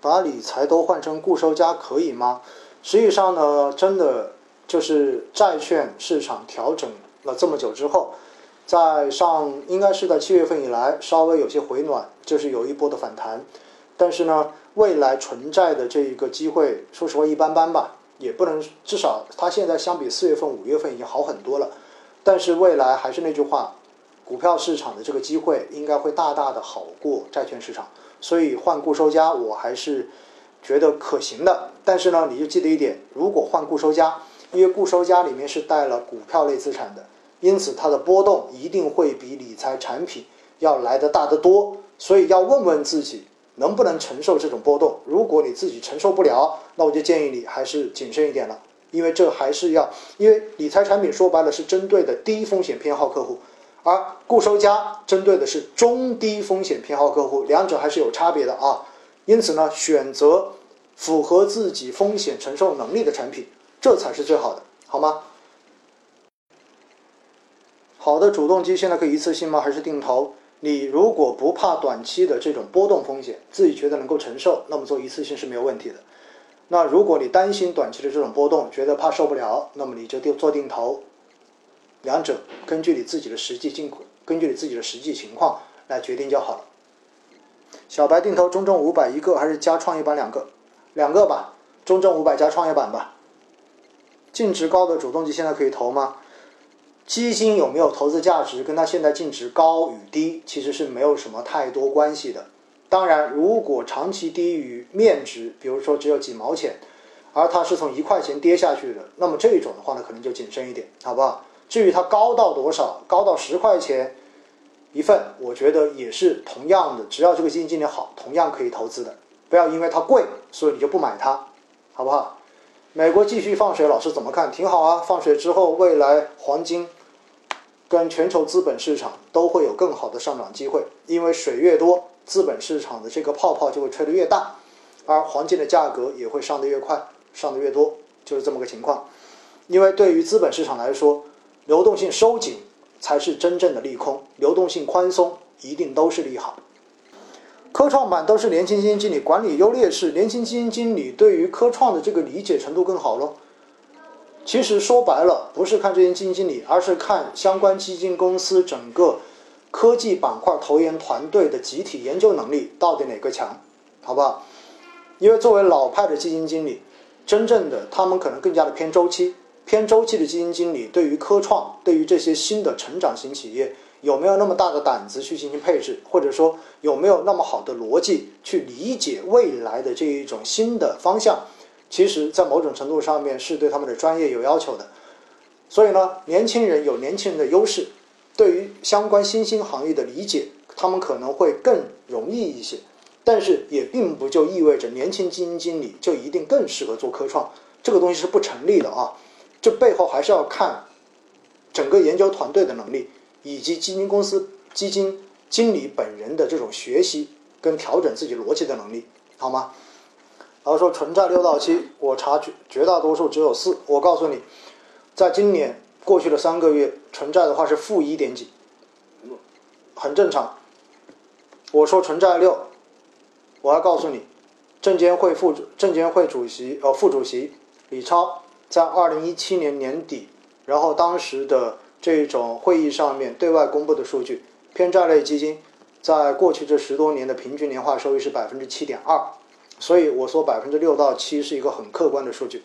把理财都换成固收加可以吗？实际上呢，真的就是债券市场调整了这么久之后，在上应该是在七月份以来稍微有些回暖，就是有一波的反弹。但是呢，未来纯债的这一个机会，说实话一般般吧，也不能至少它现在相比四月份、五月份已经好很多了。但是未来还是那句话，股票市场的这个机会应该会大大的好过债券市场。所以换固收加，我还是觉得可行的。但是呢，你就记得一点，如果换固收加，因为固收加里面是带了股票类资产的，因此它的波动一定会比理财产品要来的大得多。所以要问问自己能不能承受这种波动。如果你自己承受不了，那我就建议你还是谨慎一点了，因为这还是要，因为理财产品说白了是针对的低风险偏好客户。而固收加针对的是中低风险偏好客户，两者还是有差别的啊。因此呢，选择符合自己风险承受能力的产品，这才是最好的，好吗？好的主动基现在可以一次性吗？还是定投？你如果不怕短期的这种波动风险，自己觉得能够承受，那么做一次性是没有问题的。那如果你担心短期的这种波动，觉得怕受不了，那么你就定做定投。两者根据你自己的实际境，根据你自己的实际情况来决定就好了。小白定投中证五百一个还是加创业板两个？两个吧，中证五百加创业板吧。净值高的主动基现在可以投吗？基金有没有投资价值，跟它现在净值高与低其实是没有什么太多关系的。当然，如果长期低于面值，比如说只有几毛钱，而它是从一块钱跌下去的，那么这种的话呢，可能就谨慎一点，好不好？至于它高到多少，高到十块钱一份，我觉得也是同样的，只要这个基金经理好，同样可以投资的。不要因为它贵，所以你就不买它，好不好？美国继续放水，老师怎么看？挺好啊，放水之后，未来黄金跟全球资本市场都会有更好的上涨机会，因为水越多，资本市场的这个泡泡就会吹得越大，而黄金的价格也会上得越快，上得越多，就是这么个情况。因为对于资本市场来说，流动性收紧才是真正的利空，流动性宽松一定都是利好。科创板都是年轻基金经理，管理优劣势，年轻基金经理对于科创的这个理解程度更好咯。其实说白了，不是看这些基金经理，而是看相关基金公司整个科技板块投研团队的集体研究能力到底哪个强，好不好？因为作为老派的基金经理，真正的他们可能更加的偏周期。偏周期的基金经理对于科创，对于这些新的成长型企业，有没有那么大的胆子去进行配置，或者说有没有那么好的逻辑去理解未来的这一种新的方向？其实，在某种程度上面是对他们的专业有要求的。所以呢，年轻人有年轻人的优势，对于相关新兴行业的理解，他们可能会更容易一些。但是也并不就意味着年轻基金经理就一定更适合做科创，这个东西是不成立的啊。这背后还是要看整个研究团队的能力，以及基金公司基金经理本人的这种学习跟调整自己逻辑的能力，好吗？然后说纯债六到七，我查绝绝大多数只有四。我告诉你，在今年过去的三个月，纯债的话是负一点几，很正常。我说纯债六，我要告诉你，证监会副证监会主席呃副主席李超。在二零一七年年底，然后当时的这种会议上面对外公布的数据，偏债类基金在过去这十多年的平均年化收益是百分之七点二，所以我说百分之六到七是一个很客观的数据。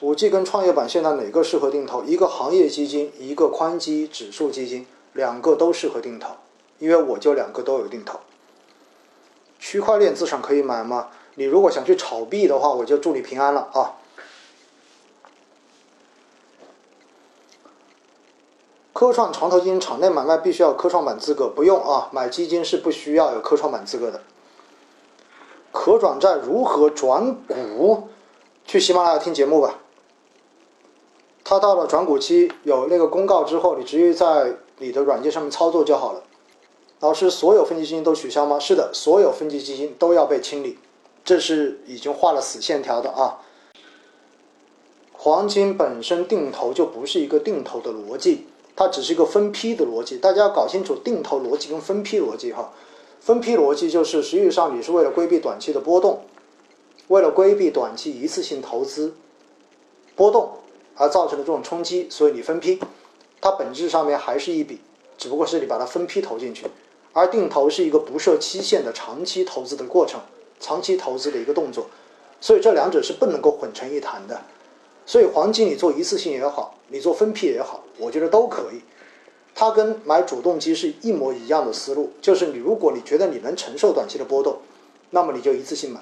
五 G 跟创业板现在哪个适合定投？一个行业基金，一个宽基指数基金，两个都适合定投，因为我就两个都有定投。区块链资产可以买吗？你如果想去炒币的话，我就祝你平安了啊！科创长投基金场内买卖必须要科创板资格，不用啊，买基金是不需要有科创板资格的。可转债如何转股？去喜马拉雅听节目吧。它到了转股期有那个公告之后，你直接在你的软件上面操作就好了。老师，所有分级基金都取消吗？是的，所有分级基金都要被清理。这是已经画了死线条的啊！黄金本身定投就不是一个定投的逻辑，它只是一个分批的逻辑。大家要搞清楚定投逻辑跟分批逻辑哈。分批逻辑就是实际上你是为了规避短期的波动，为了规避短期一次性投资波动而造成的这种冲击，所以你分批，它本质上面还是一笔，只不过是你把它分批投进去，而定投是一个不设期限的长期投资的过程，长期投资的一个动作，所以这两者是不能够混成一谈的。所以黄金你做一次性也好，你做分批也好，我觉得都可以。它跟买主动基是一模一样的思路，就是你如果你觉得你能承受短期的波动，那么你就一次性买；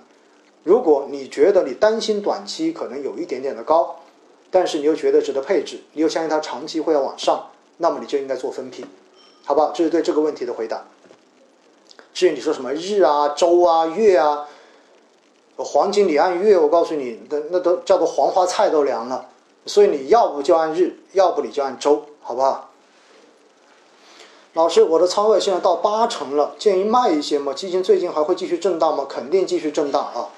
如果你觉得你担心短期可能有一点点的高，但是你又觉得值得配置，你又相信它长期会要往上，那么你就应该做分批，好吧？这是对这个问题的回答。至于你说什么日啊、周啊、月啊。黄金你按月，我告诉你，那那都叫做黄花菜都凉了。所以你要不就按日，要不你就按周，好不好？老师，我的仓位现在到八成了，建议卖一些吗？基金最近还会继续震荡吗？肯定继续震荡啊！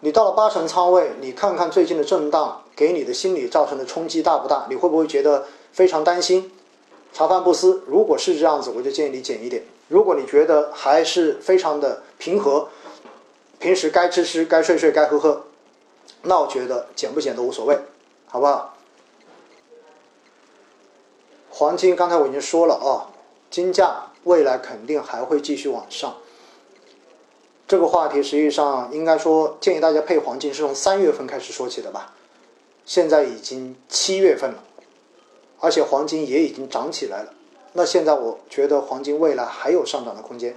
你到了八成仓位，你看看最近的震荡给你的心理造成的冲击大不大？你会不会觉得非常担心？茶饭不思。如果是这样子，我就建议你减一点。如果你觉得还是非常的平和。平时该吃吃，该睡睡，该喝喝，那我觉得减不减都无所谓，好不好？黄金刚才我已经说了啊，金价未来肯定还会继续往上。这个话题实际上应该说建议大家配黄金是从三月份开始说起的吧？现在已经七月份了，而且黄金也已经涨起来了。那现在我觉得黄金未来还有上涨的空间。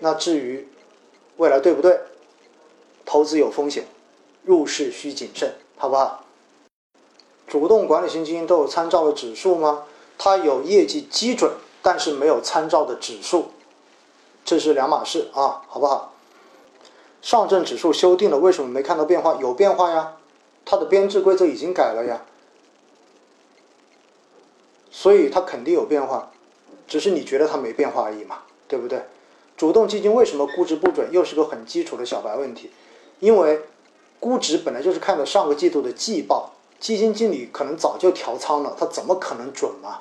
那至于未来对不对？投资有风险，入市需谨慎，好不好？主动管理型基金都有参照的指数吗？它有业绩基准，但是没有参照的指数，这是两码事啊，好不好？上证指数修订了，为什么没看到变化？有变化呀，它的编制规则已经改了呀，所以它肯定有变化，只是你觉得它没变化而已嘛，对不对？主动基金为什么估值不准？又是个很基础的小白问题。因为估值本来就是看的上个季度的季报，基金经理可能早就调仓了，他怎么可能准嘛？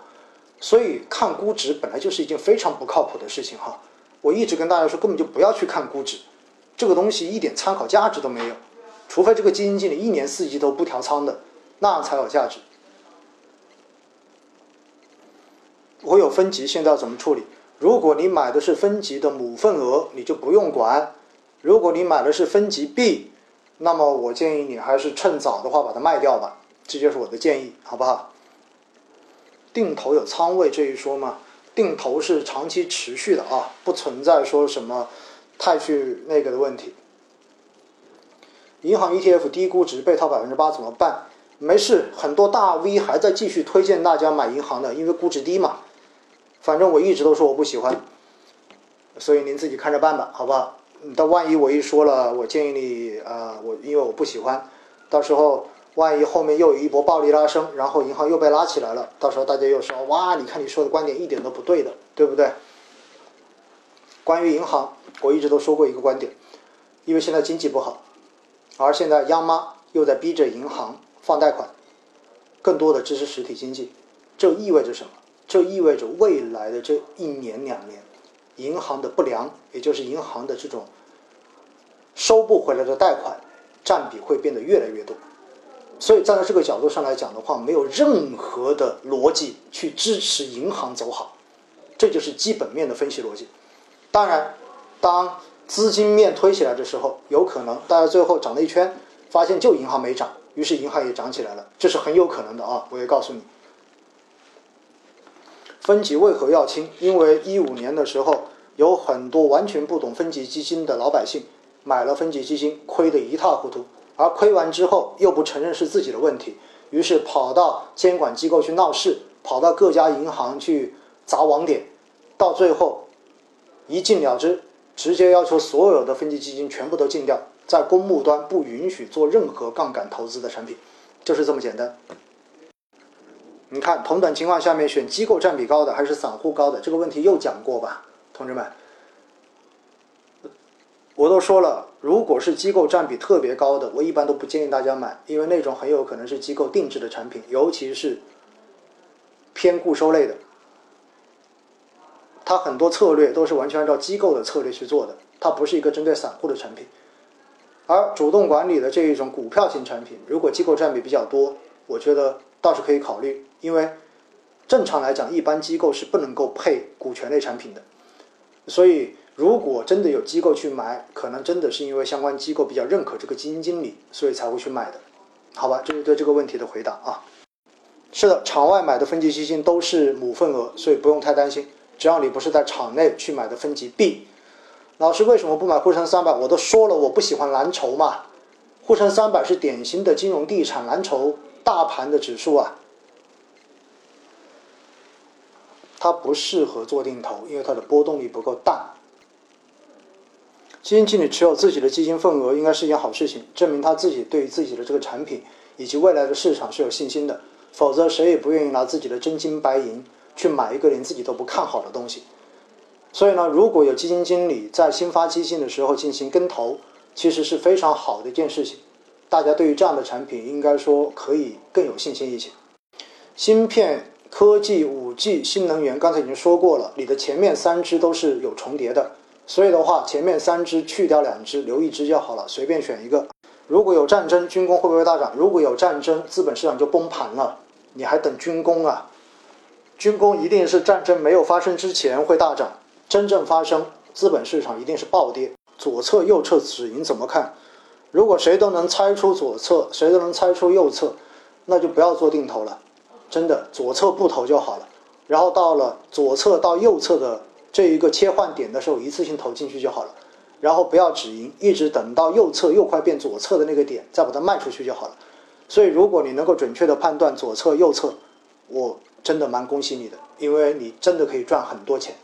所以看估值本来就是一件非常不靠谱的事情哈。我一直跟大家说，根本就不要去看估值，这个东西一点参考价值都没有，除非这个基金经理一年四季都不调仓的，那才有价值。我有分级，现在要怎么处理？如果你买的是分级的母份额，你就不用管。如果你买的是分级 B，那么我建议你还是趁早的话把它卖掉吧，这就是我的建议，好不好？定投有仓位这一说吗？定投是长期持续的啊，不存在说什么太去那个的问题。银行 ETF 低估值被套百分之八怎么办？没事，很多大 V 还在继续推荐大家买银行的，因为估值低嘛。反正我一直都说我不喜欢，所以您自己看着办吧，好不好？但万一我一说了，我建议你，呃，我因为我不喜欢，到时候万一后面又有一波暴力拉升，然后银行又被拉起来了，到时候大家又说，哇，你看你说的观点一点都不对的，对不对？关于银行，我一直都说过一个观点，因为现在经济不好，而现在央妈又在逼着银行放贷款，更多的支持实体经济，这意味着什么？这意味着未来的这一年两年。银行的不良，也就是银行的这种收不回来的贷款占比会变得越来越多，所以站在这个角度上来讲的话，没有任何的逻辑去支持银行走好，这就是基本面的分析逻辑。当然，当资金面推起来的时候，有可能大家最后涨了一圈，发现就银行没涨，于是银行也涨起来了，这是很有可能的啊！我也告诉你。分级为何要清？因为一五年的时候，有很多完全不懂分级基金的老百姓买了分级基金，亏得一塌糊涂。而亏完之后又不承认是自己的问题，于是跑到监管机构去闹事，跑到各家银行去砸网点，到最后一禁了之，直接要求所有的分级基金全部都禁掉，在公募端不允许做任何杠杆投资的产品，就是这么简单。你看，同等情况下面选机构占比高的还是散户高的？这个问题又讲过吧，同志们。我都说了，如果是机构占比特别高的，我一般都不建议大家买，因为那种很有可能是机构定制的产品，尤其是偏固收类的，它很多策略都是完全按照机构的策略去做的，它不是一个针对散户的产品。而主动管理的这一种股票型产品，如果机构占比比较多，我觉得倒是可以考虑，因为正常来讲，一般机构是不能够配股权类产品的。所以，如果真的有机构去买，可能真的是因为相关机构比较认可这个基金经理，所以才会去买的。好吧，这是对这个问题的回答啊。是的，场外买的分级基金都是母份额，所以不用太担心，只要你不是在场内去买的分级 B。老师为什么不买沪深三百？我都说了，我不喜欢蓝筹嘛。沪深三百是典型的金融地产蓝筹大盘的指数啊，它不适合做定投，因为它的波动率不够大。基金经理持有自己的基金份额应该是一件好事情，证明他自己对于自己的这个产品以及未来的市场是有信心的。否则，谁也不愿意拿自己的真金白银去买一个连自己都不看好的东西。所以呢，如果有基金经理在新发基金的时候进行跟投，其实是非常好的一件事情。大家对于这样的产品，应该说可以更有信心一些。芯片、科技、五 G、新能源，刚才已经说过了，你的前面三只都是有重叠的，所以的话，前面三只去掉两只，留一只就好了，随便选一个。如果有战争，军工会不会大涨？如果有战争，资本市场就崩盘了，你还等军工啊？军工一定是战争没有发生之前会大涨。真正发生，资本市场一定是暴跌。左侧、右侧止盈怎么看？如果谁都能猜出左侧，谁都能猜出右侧，那就不要做定投了。真的，左侧不投就好了。然后到了左侧到右侧的这一个切换点的时候，一次性投进去就好了。然后不要止盈，一直等到右侧又快变左侧的那个点，再把它卖出去就好了。所以，如果你能够准确的判断左侧、右侧，我真的蛮恭喜你的，因为你真的可以赚很多钱。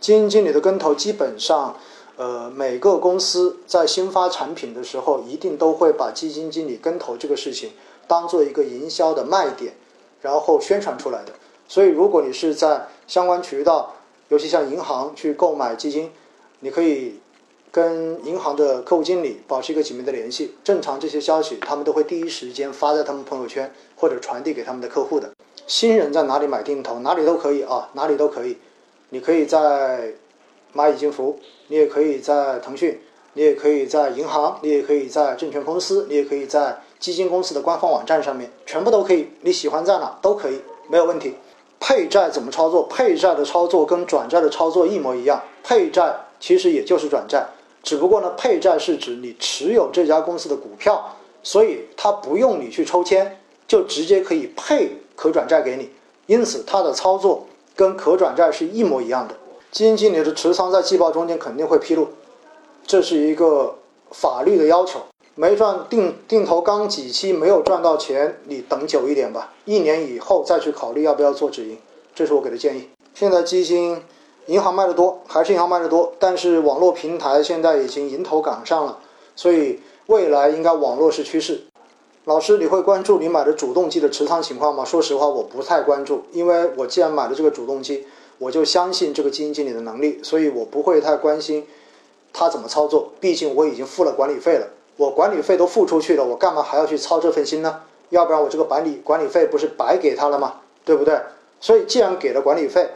基金经理的跟投基本上，呃，每个公司在新发产品的时候，一定都会把基金经理跟投这个事情当做一个营销的卖点，然后宣传出来的。所以，如果你是在相关渠道，尤其像银行去购买基金，你可以跟银行的客户经理保持一个紧密的联系。正常这些消息，他们都会第一时间发在他们朋友圈或者传递给他们的客户的。新人在哪里买定投，哪里都可以啊，哪里都可以。你可以在蚂蚁金服，你也可以在腾讯，你也可以在银行，你也可以在证券公司，你也可以在基金公司的官方网站上面，全部都可以。你喜欢在哪都可以，没有问题。配债怎么操作？配债的操作跟转债的操作一模一样。配债其实也就是转债，只不过呢，配债是指你持有这家公司的股票，所以它不用你去抽签，就直接可以配可转债给你。因此，它的操作。跟可转债是一模一样的，基金经理的持仓在季报中间肯定会披露，这是一个法律的要求。没赚定定投刚几期没有赚到钱，你等久一点吧，一年以后再去考虑要不要做止盈，这是我给的建议。现在基金，银行卖的多，还是银行卖的多，但是网络平台现在已经迎头赶上了，所以未来应该网络是趋势。老师，你会关注你买的主动基的持仓情况吗？说实话，我不太关注，因为我既然买了这个主动基，我就相信这个基金经理的能力，所以我不会太关心他怎么操作。毕竟我已经付了管理费了，我管理费都付出去了，我干嘛还要去操这份心呢？要不然我这个管理管理费不是白给他了吗？对不对？所以既然给了管理费，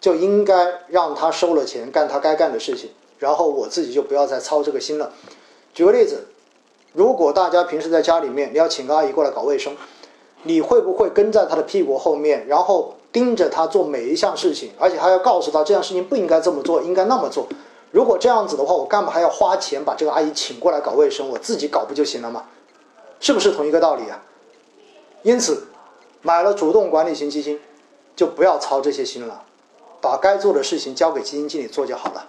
就应该让他收了钱干他该干的事情，然后我自己就不要再操这个心了。举个例子。如果大家平时在家里面，你要请个阿姨过来搞卫生，你会不会跟在她的屁股后面，然后盯着他做每一项事情，而且还要告诉他这样事情不应该这么做，应该那么做？如果这样子的话，我干嘛还要花钱把这个阿姨请过来搞卫生？我自己搞不就行了吗？是不是同一个道理啊？因此，买了主动管理型基金，就不要操这些心了，把该做的事情交给基金经理做就好了。